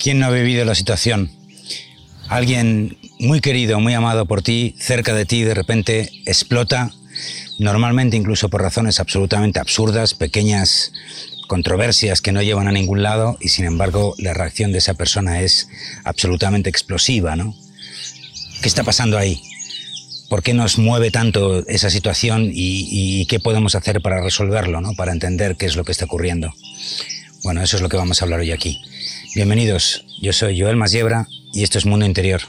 ¿Quién no ha vivido la situación? Alguien muy querido, muy amado por ti, cerca de ti, de repente explota, normalmente incluso por razones absolutamente absurdas, pequeñas controversias que no llevan a ningún lado y sin embargo la reacción de esa persona es absolutamente explosiva, ¿no? ¿Qué está pasando ahí? ¿Por qué nos mueve tanto esa situación y, y qué podemos hacer para resolverlo, ¿no? para entender qué es lo que está ocurriendo? Bueno, eso es lo que vamos a hablar hoy aquí. Bienvenidos, yo soy Joel Masiebra y esto es Mundo Interior.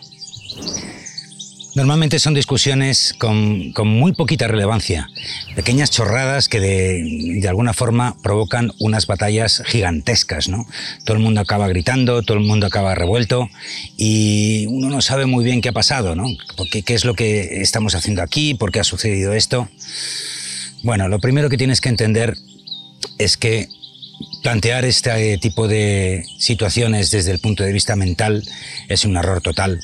Normalmente son discusiones con, muy poquita relevancia, pequeñas chorradas que de, de, alguna forma provocan unas batallas gigantescas, ¿no? Todo el mundo acaba gritando, todo el mundo acaba revuelto y uno no sabe muy bien qué ha pasado, ¿no? ¿Qué, qué es lo que estamos haciendo aquí? ¿Por qué ha sucedido esto? Bueno, lo primero que tienes que entender es que plantear este tipo de situaciones desde el punto de vista mental es un error total.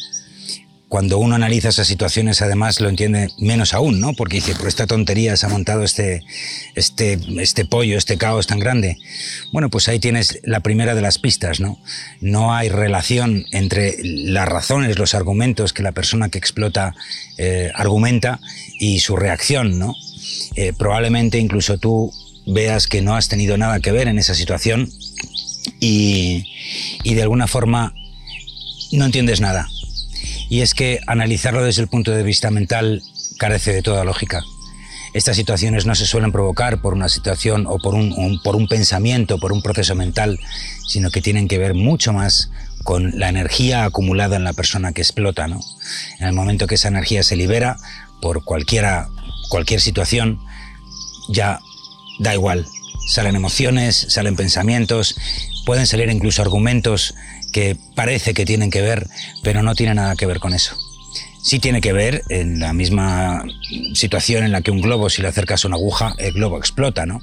Cuando uno analiza esas situaciones, además lo entiende menos aún, ¿no? Porque dice, por esta tontería se ha montado este, este, este pollo, este caos tan grande. Bueno, pues ahí tienes la primera de las pistas, ¿no? No hay relación entre las razones, los argumentos que la persona que explota eh, argumenta y su reacción, ¿no? Eh, probablemente incluso tú veas que no has tenido nada que ver en esa situación y, de alguna forma no entiendes nada. Y es que analizarlo desde el punto de vista mental carece de toda lógica. Estas situaciones no se suelen provocar por una situación o por un, por un pensamiento, por un proceso mental, sino que tienen que ver mucho más con la energía acumulada en la persona que explota. ¿no? En el momento que esa energía se libera por cualquiera, cualquier situación, ya da igual. Salen emociones, salen pensamientos, pueden salir incluso argumentos que parece que tienen que ver, pero no tiene nada que ver con eso. Sí tiene que ver en la misma situación en la que un globo, si le acercas una aguja, el globo explota, ¿no?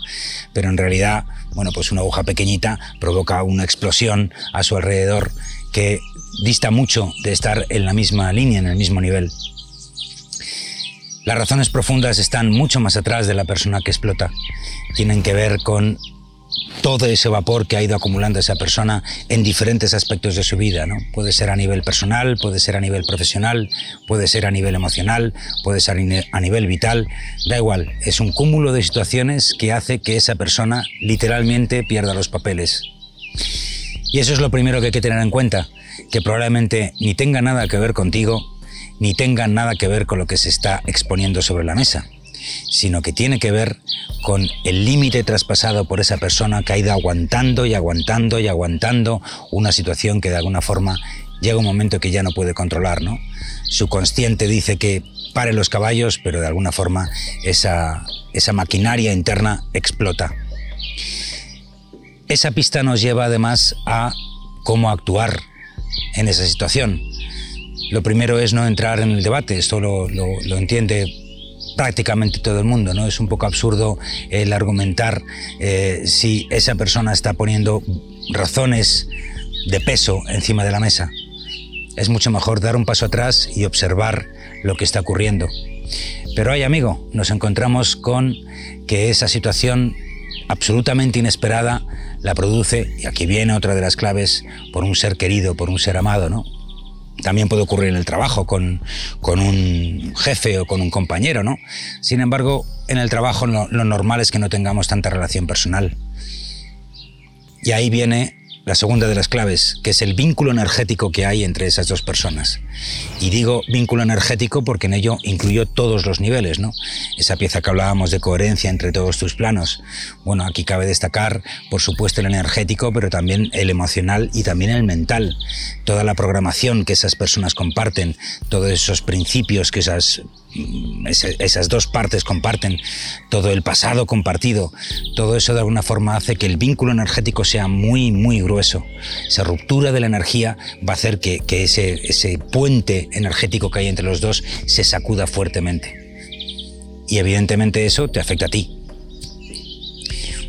Pero en realidad, bueno, pues una aguja pequeñita provoca una explosión a su alrededor que dista mucho de estar en la misma línea, en el mismo nivel. Las razones profundas están mucho más atrás de la persona que explota. Tienen que ver con todo ese vapor que ha ido acumulando esa persona en diferentes aspectos de su vida. ¿no? Puede ser a nivel personal, puede ser a nivel profesional, puede ser a nivel emocional, puede ser a nivel vital. Da igual, es un cúmulo de situaciones que hace que esa persona literalmente pierda los papeles. Y eso es lo primero que hay que tener en cuenta, que probablemente ni tenga nada que ver contigo, ni tengan nada que ver con lo que se está exponiendo sobre la mesa, sino que tiene que ver con el límite traspasado por esa persona que ha ido aguantando y aguantando y aguantando una situación que de alguna forma llega un momento que ya no puede controlar, ¿no? Su consciente dice que pare los caballos, pero de alguna forma esa, esa maquinaria interna explota. Esa pista nos lleva además a cómo actuar en esa situación. Lo primero es no entrar en el debate, esto lo, entiende prácticamente todo el mundo, ¿no? Es un poco absurdo el argumentar eh, si esa persona está poniendo razones de peso encima de la mesa. Es mucho mejor dar un paso atrás y observar lo que está ocurriendo. Pero hay amigo, nos encontramos con que esa situación absolutamente inesperada la produce, y aquí viene otra de las claves, por un ser querido, por un ser amado, ¿no? También puede ocurrir en el trabajo con, un jefe o con un compañero, ¿no? Sin embargo, en el trabajo lo normal es que no tengamos tanta relación personal. Y ahí viene la segunda de las claves, que es el vínculo energético que hay entre esas dos personas. Y digo vínculo energético porque en ello incluyo todos los niveles, ¿no? Esa pieza que hablábamos de coherencia entre todos tus planos. Bueno, aquí cabe destacar, por supuesto, el energético, pero también el emocional y también el mental. Toda la programación que esas personas comparten, todos esos principios que esas Mm, esas dos partes comparten, todo el pasado compartido, todo eso de alguna forma hace que el vínculo energético sea muy, muy grueso. Esa ruptura de la energía va a hacer que, ese, ese puente energético que hay entre los dos se sacuda fuertemente. Y evidentemente eso te afecta a ti.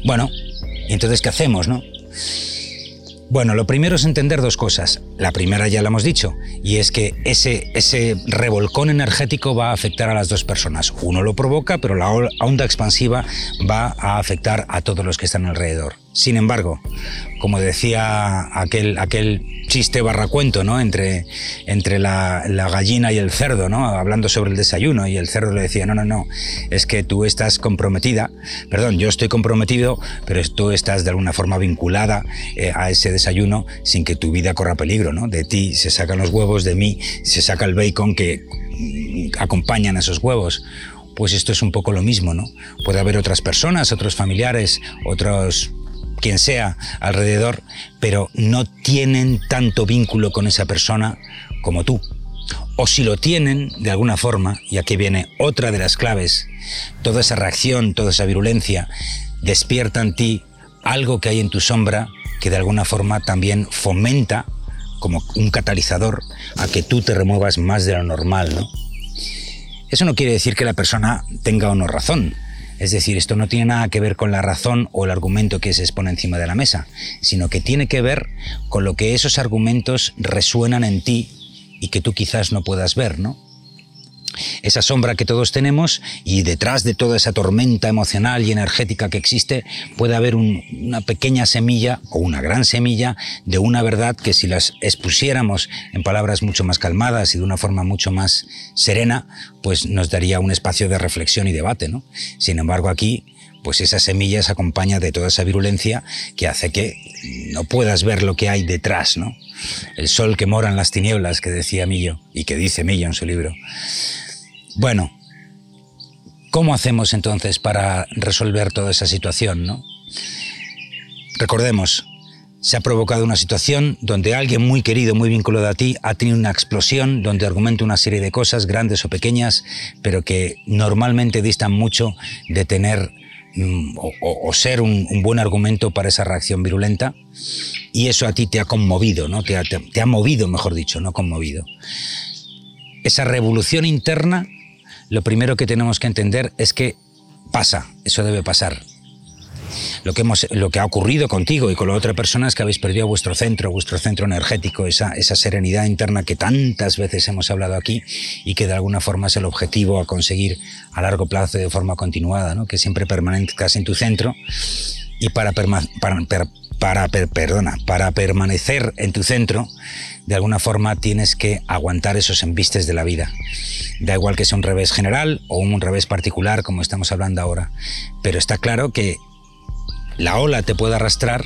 Bueno, entonces qué hacemos, no? Bueno, lo primero es entender dos cosas. La primera ya la hemos dicho, y es que ese, ese revolcón energético va a afectar a las dos personas. Uno lo provoca, pero la onda expansiva va a afectar a todos los que están alrededor. Sin embargo, como decía aquel, aquel chiste barracuento, ¿no? Entre, entre la, gallina y el cerdo, ¿no? Hablando sobre el desayuno y el cerdo le decía, no, no, no, es que tú estás comprometida, perdón, yo estoy comprometido, pero tú estás de alguna forma vinculada eh, a ese desayuno sin que tu vida corra peligro, ¿no? De ti se sacan los huevos, de mí se saca el bacon que mm, acompañan a esos huevos pues esto es un poco lo mismo, ¿no? Puede haber otras personas, otros familiares, otros quien sea alrededor, pero no tienen tanto vínculo con esa persona como tú. O si lo tienen, de alguna forma, y aquí viene otra de las claves, toda esa reacción, toda esa virulencia, despierta en ti algo que hay en tu sombra que de alguna forma también fomenta, como un catalizador, a que tú te remuevas más de lo normal, ¿no? Eso no quiere decir que la persona tenga o no razón. Es decir, esto no tiene nada que ver con la razón o el argumento que se expone encima de la mesa, sino que tiene que ver con lo que esos argumentos resuenan en ti y que tú quizás no puedas ver, ¿no? Esa sombra que todos tenemos y detrás de toda esa tormenta emocional y energética que existe puede haber una pequeña semilla o una gran semilla de una verdad que si las expusiéramos en palabras mucho más calmadas y de una forma mucho más serena, pues nos daría un espacio de reflexión y debate. ¿no? Sin embargo, aquí pues esa semilla se acompaña de toda esa virulencia que hace que no puedas ver lo que hay detrás, ¿no? El sol que mora en las tinieblas, que decía Millo, y que dice Millo en su libro. Bueno, ¿cómo hacemos entonces para resolver toda esa situación? ¿no? Recordemos, se ha provocado una situación donde alguien muy querido, muy vinculado a ti, ha tenido una explosión donde argumenta una serie de cosas, grandes o pequeñas, pero que normalmente distan mucho de tener mm, o, ser un, buen argumento para esa reacción virulenta. Y eso a ti te ha conmovido, ¿no? Te te ha movido, mejor dicho, no conmovido. Esa revolución interna lo primero que tenemos que entender es que pasa, eso debe pasar. Lo que, hemos, lo que ha ocurrido contigo y con la otra persona es que habéis perdido vuestro centro, vuestro centro energético, esa, esa serenidad interna que tantas veces hemos hablado aquí y que de alguna forma es el objetivo a conseguir a largo plazo de forma continuada, ¿no? que siempre permanezcas en tu centro y para, para, para, perdona, para permanecer en tu centro, de alguna forma tienes que aguantar esos embistes de la vida. Da igual que sea un revés general o un revés particular, como estamos hablando ahora. Pero está claro que la ola te puede arrastrar,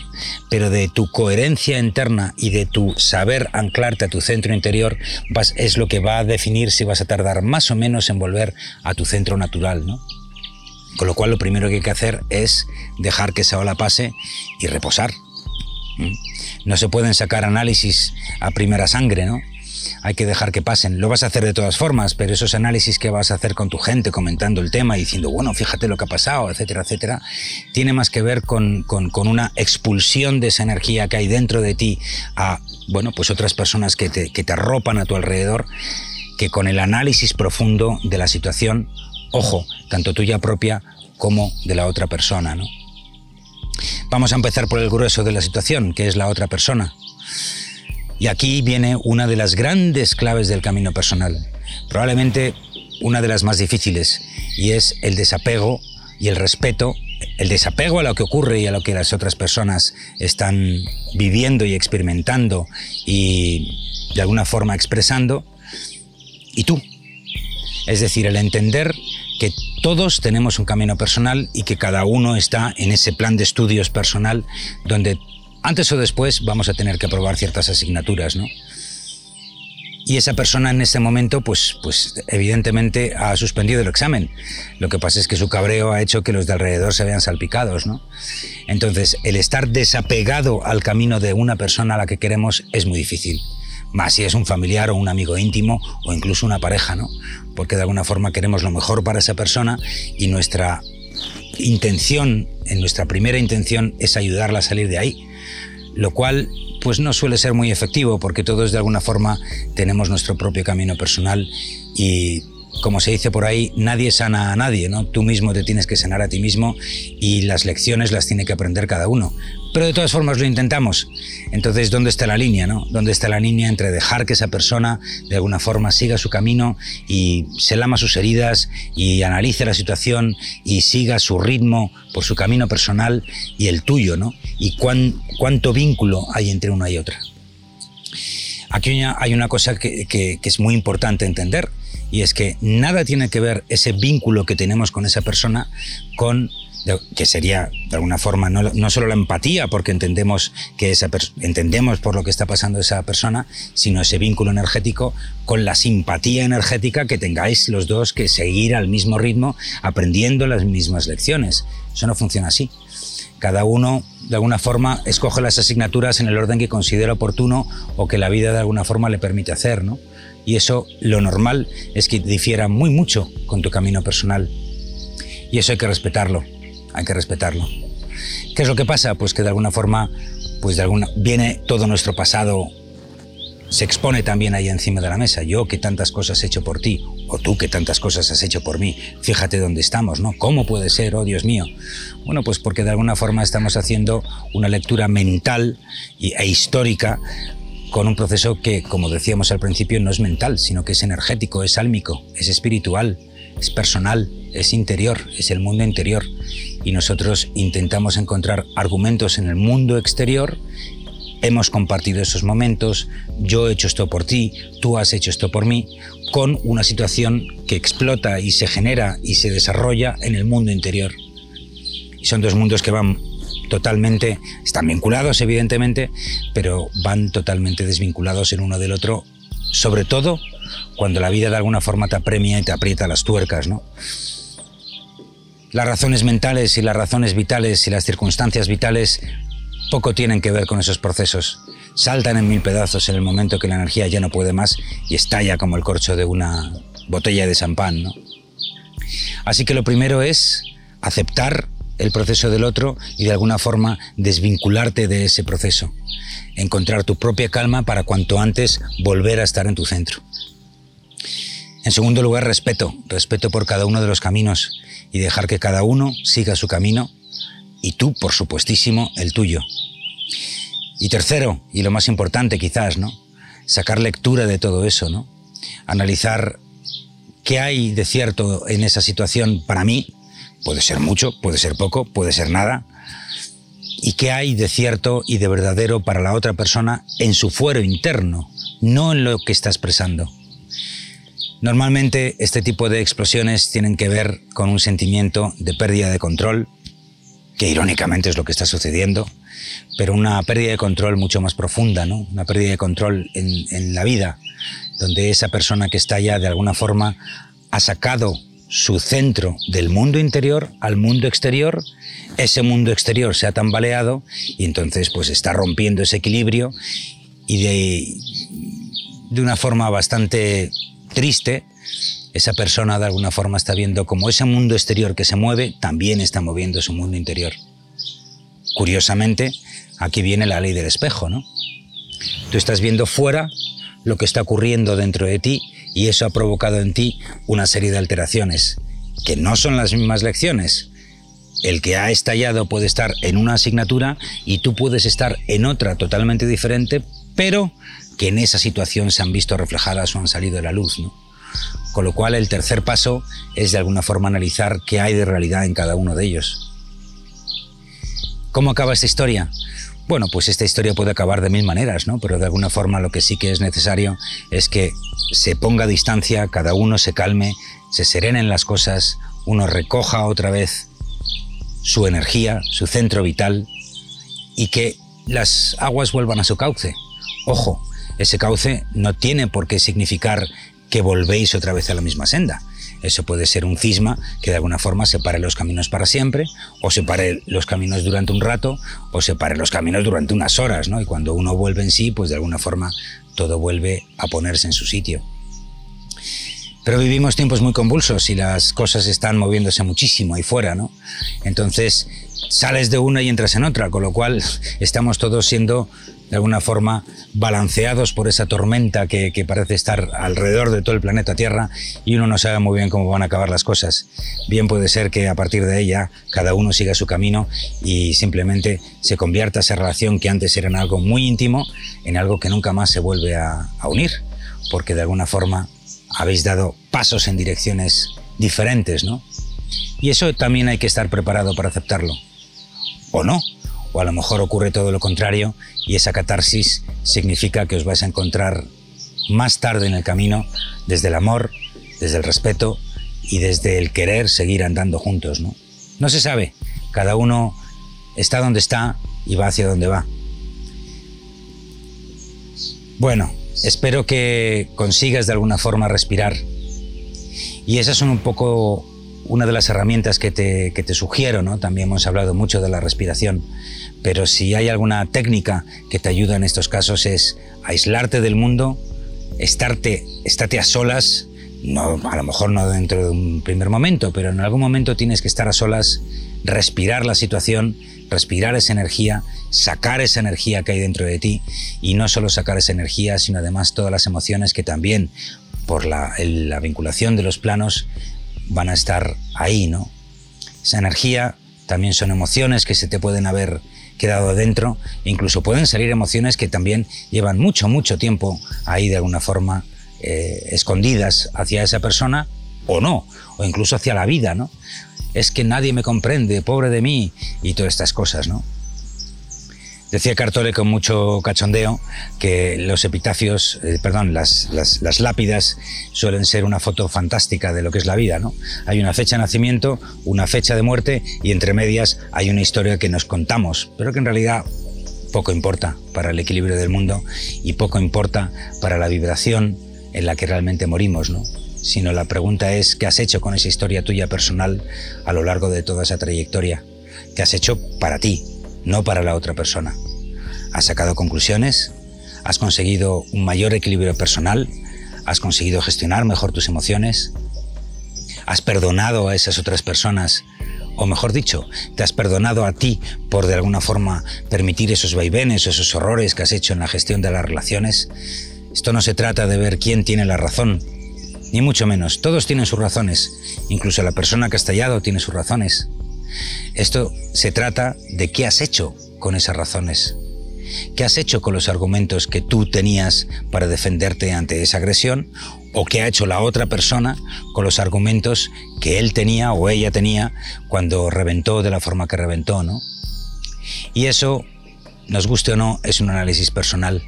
pero de tu coherencia interna y de tu saber anclarte a tu centro interior vas, es lo que va a definir si vas a tardar más o menos en volver a tu centro natural, ¿no? Con lo cual lo primero que hay que hacer es dejar que esa ola pase y reposar. No se pueden sacar análisis a primera sangre, ¿no? Hay que dejar que pasen. Lo vas a hacer de todas formas, pero esos análisis que vas a hacer con tu gente, comentando el tema diciendo, bueno, fíjate lo que ha pasado, etcétera, etcétera, tiene más que ver con, una expulsión de esa energía que hay dentro de ti a, bueno, pues otras personas que te, que te arropan a tu alrededor, que con el análisis profundo de la situación, ojo, tanto tuya propia como de la otra persona, ¿no? Vamos a empezar por el grueso de la situación, que es la otra persona. Y aquí viene una de las grandes claves del camino personal, probablemente una de las más difíciles, y es el desapego y el respeto, el desapego a lo que ocurre y a lo que las otras personas están viviendo y experimentando y de alguna forma expresando, y tú. Es decir, el entender que todos tenemos un camino personal y que cada uno está en ese plan de estudios personal donde antes o después vamos a tener que aprobar ciertas asignaturas, ¿no? Y esa persona en ese momento, pues, pues evidentemente ha suspendido el examen. Lo que pasa es que su cabreo ha hecho que los de alrededor se vean salpicados, ¿no? Entonces, el estar desapegado al camino de una persona a la que queremos es muy difícil más si es un familiar o un amigo íntimo o incluso una pareja, ¿no? Porque de alguna forma queremos lo mejor para esa persona y nuestra intención, en nuestra primera intención es ayudarla a salir de ahí, lo cual pues no suele ser muy efectivo porque todos de alguna forma tenemos nuestro propio camino personal y como se dice por ahí, nadie sana a nadie, ¿no? Tú mismo te tienes que sanar a ti mismo y las lecciones las tiene que aprender cada uno. Pero de todas formas lo intentamos. Entonces, ¿dónde está la línea, no? ¿Dónde está la línea entre dejar que esa persona de alguna forma siga su camino y se lama sus heridas y analice la situación y siga su ritmo por su camino personal y el tuyo, ¿no? Y cuánto vínculo hay entre una y otra. Aquí hay una cosa que es muy importante entender y es que nada tiene que ver ese vínculo que tenemos con esa persona con que sería de alguna forma no, no, solo la empatía porque entendemos que esa entendemos por lo que está pasando esa persona sino ese vínculo energético con la simpatía energética que tengáis los dos que seguir al mismo ritmo aprendiendo las mismas lecciones. Eso no funciona así. Cada uno de alguna forma escoge las asignaturas en el orden que considera oportuno o que la vida de alguna forma le permite hacer no y eso lo normal es que difiera muy mucho con tu camino personal. Y eso hay que respetarlo, hay que respetarlo. ¿Qué es lo que pasa? Pues que de alguna forma, pues de alguna viene todo nuestro pasado se expone también ahí encima de la mesa. Yo que tantas cosas he hecho por ti, o tú que tantas cosas has hecho por mí. Fíjate dónde estamos, ¿no? ¿Cómo puede ser, oh Dios mío? Bueno, pues porque de alguna forma estamos haciendo una lectura mental e histórica con un proceso que, como decíamos al principio, no es mental, sino que es energético, es álmico, es espiritual, es personal, es interior, es el mundo interior. Y nosotros intentamos encontrar argumentos en el mundo exterior. Hemos compartido esos momentos, yo he hecho esto por ti, tú has hecho esto por mí, con una situación que explota y se genera y se desarrolla en el mundo interior. Y son dos mundos que van totalmente, están vinculados evidentemente, pero van totalmente desvinculados el uno del otro, sobre todo cuando la vida de alguna forma te apremia y te aprieta las tuercas, ¿no? Las razones mentales y las razones vitales y las circunstancias vitales poco tienen que ver con esos procesos. Saltan en mil pedazos en el momento que la energía ya no puede más y estalla como el corcho de una botella de champán. Así que lo primero es aceptar el proceso del otro y de alguna forma desvincularte de ese proceso. Encontrar tu propia calma para cuanto antes volver a estar en tu centro. En segundo lugar, respeto. Respeto por cada uno de los caminos y dejar que cada uno siga su camino y tú, por supuestísimo, el tuyo. Y tercero, y lo más importante quizás, ¿no? Sacar lectura de todo eso, ¿no? Analizar qué hay de cierto en esa situación para mí Puede ser mucho, puede ser poco, puede ser nada. ¿Y qué hay de cierto y de verdadero para la otra persona en su fuero interno, no en lo que está expresando? Normalmente este tipo de explosiones tienen que ver con un sentimiento de pérdida de control, que irónicamente es lo que está sucediendo, pero una pérdida de control mucho más profunda, ¿no? una pérdida de control en, en la vida, donde esa persona que está ya de alguna forma ha sacado su centro del mundo interior al mundo exterior, ese mundo exterior se ha tambaleado y entonces pues está rompiendo ese equilibrio y de, de una forma bastante triste, esa persona de alguna forma está viendo como ese mundo exterior que se mueve también está moviendo su mundo interior. Curiosamente, aquí viene la ley del espejo, ¿no? Tú estás viendo fuera lo que está ocurriendo dentro de ti y eso ha provocado en ti una serie de alteraciones, que no son las mismas lecciones. El que ha estallado puede estar en una asignatura y tú puedes estar en otra totalmente diferente, pero que en esa situación se han visto reflejadas o han salido de la luz. ¿no? Con lo cual el tercer paso es de alguna forma analizar qué hay de realidad en cada uno de ellos. ¿Cómo acaba esta historia? Bueno, pues esta historia puede acabar de mil maneras, ¿no? Pero de alguna forma lo que sí que es necesario es que se ponga a distancia, cada uno se calme, se serenen las cosas, uno recoja otra vez su energía, su centro vital y que las aguas vuelvan a su cauce. Ojo, ese cauce no tiene por qué significar que volvéis otra vez a la misma senda. Eso puede ser un cisma que de alguna forma separe los caminos para siempre, o separe los caminos durante un rato, o separe los caminos durante unas horas, ¿no? Y cuando uno vuelve en sí, pues de alguna forma todo vuelve a ponerse en su sitio. Pero vivimos tiempos muy convulsos y las cosas están moviéndose muchísimo ahí fuera, ¿no? Entonces, sales de una y entras en otra, con lo cual estamos todos siendo de alguna forma balanceados por esa tormenta que, parece estar alrededor de todo el planeta Tierra y uno no sabe muy bien cómo van a acabar las cosas. Bien puede ser que a partir de ella cada uno siga su camino y simplemente se convierta esa relación que antes era en algo muy íntimo en algo que nunca más se vuelve a, unir, porque de alguna forma habéis dado pasos en direcciones diferentes, ¿no? Y eso también hay que estar preparado para aceptarlo. ¿O no? O a lo mejor ocurre todo lo contrario y esa catarsis significa que os vais a encontrar más tarde en el camino desde el amor, desde el respeto y desde el querer seguir andando juntos, ¿no? No se sabe, cada uno está donde está y va hacia donde va. Bueno, espero que consigas de alguna forma respirar. Y esas son un poco una de las herramientas que te, que te sugiero, ¿no? También hemos hablado mucho de la respiración, pero si hay alguna técnica que te ayuda en estos casos es aislarte del mundo, estarte, estarte a solas, no, a lo mejor no dentro de un primer momento, pero en algún momento tienes que estar a solas, respirar la situación, respirar esa energía, sacar esa energía que hay dentro de ti y no solo sacar esa energía, sino además todas las emociones que también por la, la vinculación de los planos van a estar ahí, ¿no? Esa energía también son emociones que se te pueden haber quedado dentro, incluso pueden salir emociones que también llevan mucho, mucho tiempo ahí de alguna forma eh, escondidas hacia esa persona o no, o incluso hacia la vida, ¿no? Es que nadie me comprende, pobre de mí, y todas estas cosas, ¿no? Decía Cartole con mucho cachondeo que los epitafios, eh, perdón, las, las, lápidas suelen ser una foto fantástica de lo que es la vida, ¿no? Hay una fecha de nacimiento, una fecha de muerte y entre medias hay una historia que nos contamos, pero que en realidad poco importa para el equilibrio del mundo y poco importa para la vibración en la que realmente morimos, ¿no? Sino la pregunta es, ¿qué has hecho con esa historia tuya personal a lo largo de toda esa trayectoria? ¿Qué has hecho para ti? No para la otra persona. Has sacado conclusiones, has conseguido un mayor equilibrio personal, has conseguido gestionar mejor tus emociones, has perdonado a esas otras personas, o mejor dicho, te has perdonado a ti por de alguna forma permitir esos vaivenes o esos horrores que has hecho en la gestión de las relaciones. Esto no se trata de ver quién tiene la razón, ni mucho menos. Todos tienen sus razones, incluso la persona que ha estallado tiene sus razones. Esto se trata de qué has hecho con esas razones. ¿Qué has hecho con los argumentos que tú tenías para defenderte ante esa agresión? ¿O qué ha hecho la otra persona con los argumentos que él tenía o ella tenía cuando reventó de la forma que reventó? ¿no? Y eso, nos guste o no, es un análisis personal.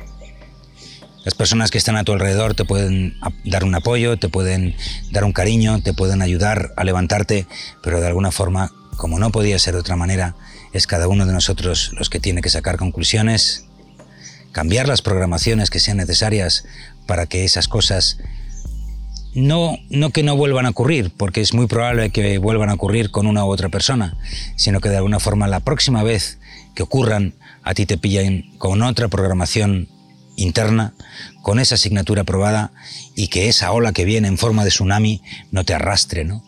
Las personas que están a tu alrededor te pueden dar un apoyo, te pueden dar un cariño, te pueden ayudar a levantarte, pero de alguna forma como no podía ser de otra manera, es cada uno de nosotros los que tiene que sacar conclusiones, cambiar las programaciones que sean necesarias para que esas cosas no, no que no vuelvan a ocurrir, porque es muy probable que vuelvan a ocurrir con una u otra persona, sino que de alguna forma la próxima vez que ocurran, a ti te pillan con otra programación interna, con esa asignatura aprobada y que esa ola que viene en forma de tsunami no te arrastre, ¿no?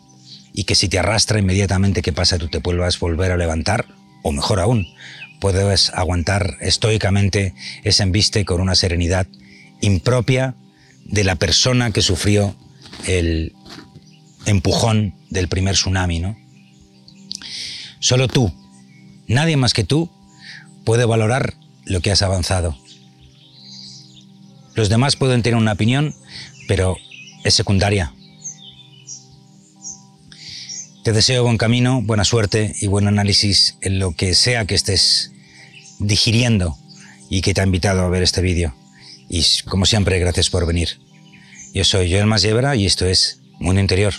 Y que si te arrastra inmediatamente, ¿qué pasa? Tú te vuelvas a volver a levantar, o mejor aún, puedes aguantar estoicamente ese embiste con una serenidad impropia de la persona que sufrió el empujón del primer tsunami, ¿no? Solo tú, nadie más que tú, puede valorar lo que has avanzado. Los demás pueden tener una opinión, pero es secundaria. Te deseo buen camino, buena suerte y buen análisis en lo que sea que estés digiriendo y que te ha invitado a ver este vídeo. Y como siempre, gracias por venir. Yo soy Joel Masiebra y esto es Mundo Interior.